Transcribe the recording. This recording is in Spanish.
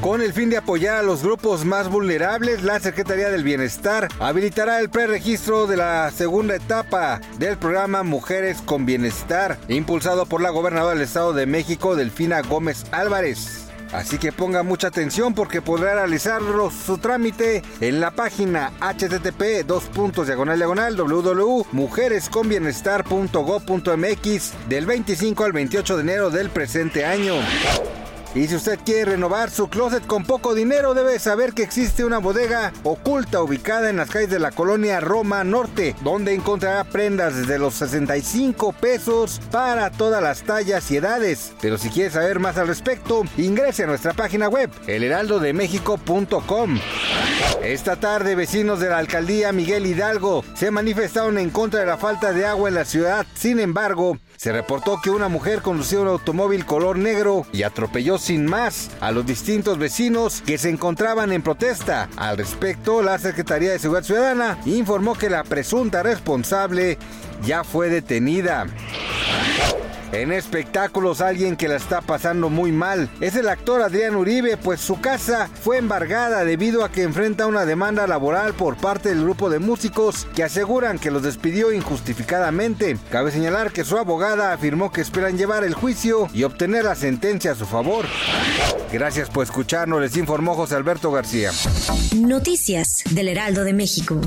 Con el fin de apoyar a los grupos más vulnerables, la Secretaría del Bienestar habilitará el preregistro de la segunda etapa del programa Mujeres con Bienestar, impulsado por la gobernadora del Estado de México, Delfina Gómez Álvarez. Así que ponga mucha atención porque podrá realizar su trámite en la página http diagonal diagonal www.mujeresconbienestar.gov.mx del 25 al 28 de enero del presente año. Y si usted quiere renovar su closet con poco dinero, debe saber que existe una bodega oculta ubicada en las calles de la colonia Roma Norte, donde encontrará prendas desde los 65 pesos para todas las tallas y edades. Pero si quiere saber más al respecto, ingrese a nuestra página web, elheraldodemexico.com. Esta tarde, vecinos de la alcaldía Miguel Hidalgo se manifestaron en contra de la falta de agua en la ciudad. Sin embargo, se reportó que una mujer conducía un automóvil color negro y atropelló sin más a los distintos vecinos que se encontraban en protesta. Al respecto, la Secretaría de Seguridad Ciudadana informó que la presunta responsable ya fue detenida. En espectáculos, alguien que la está pasando muy mal es el actor Adrián Uribe, pues su casa fue embargada debido a que enfrenta una demanda laboral por parte del grupo de músicos que aseguran que los despidió injustificadamente. Cabe señalar que su abogada afirmó que esperan llevar el juicio y obtener la sentencia a su favor. Gracias por escucharnos, les informó José Alberto García. Noticias del Heraldo de México.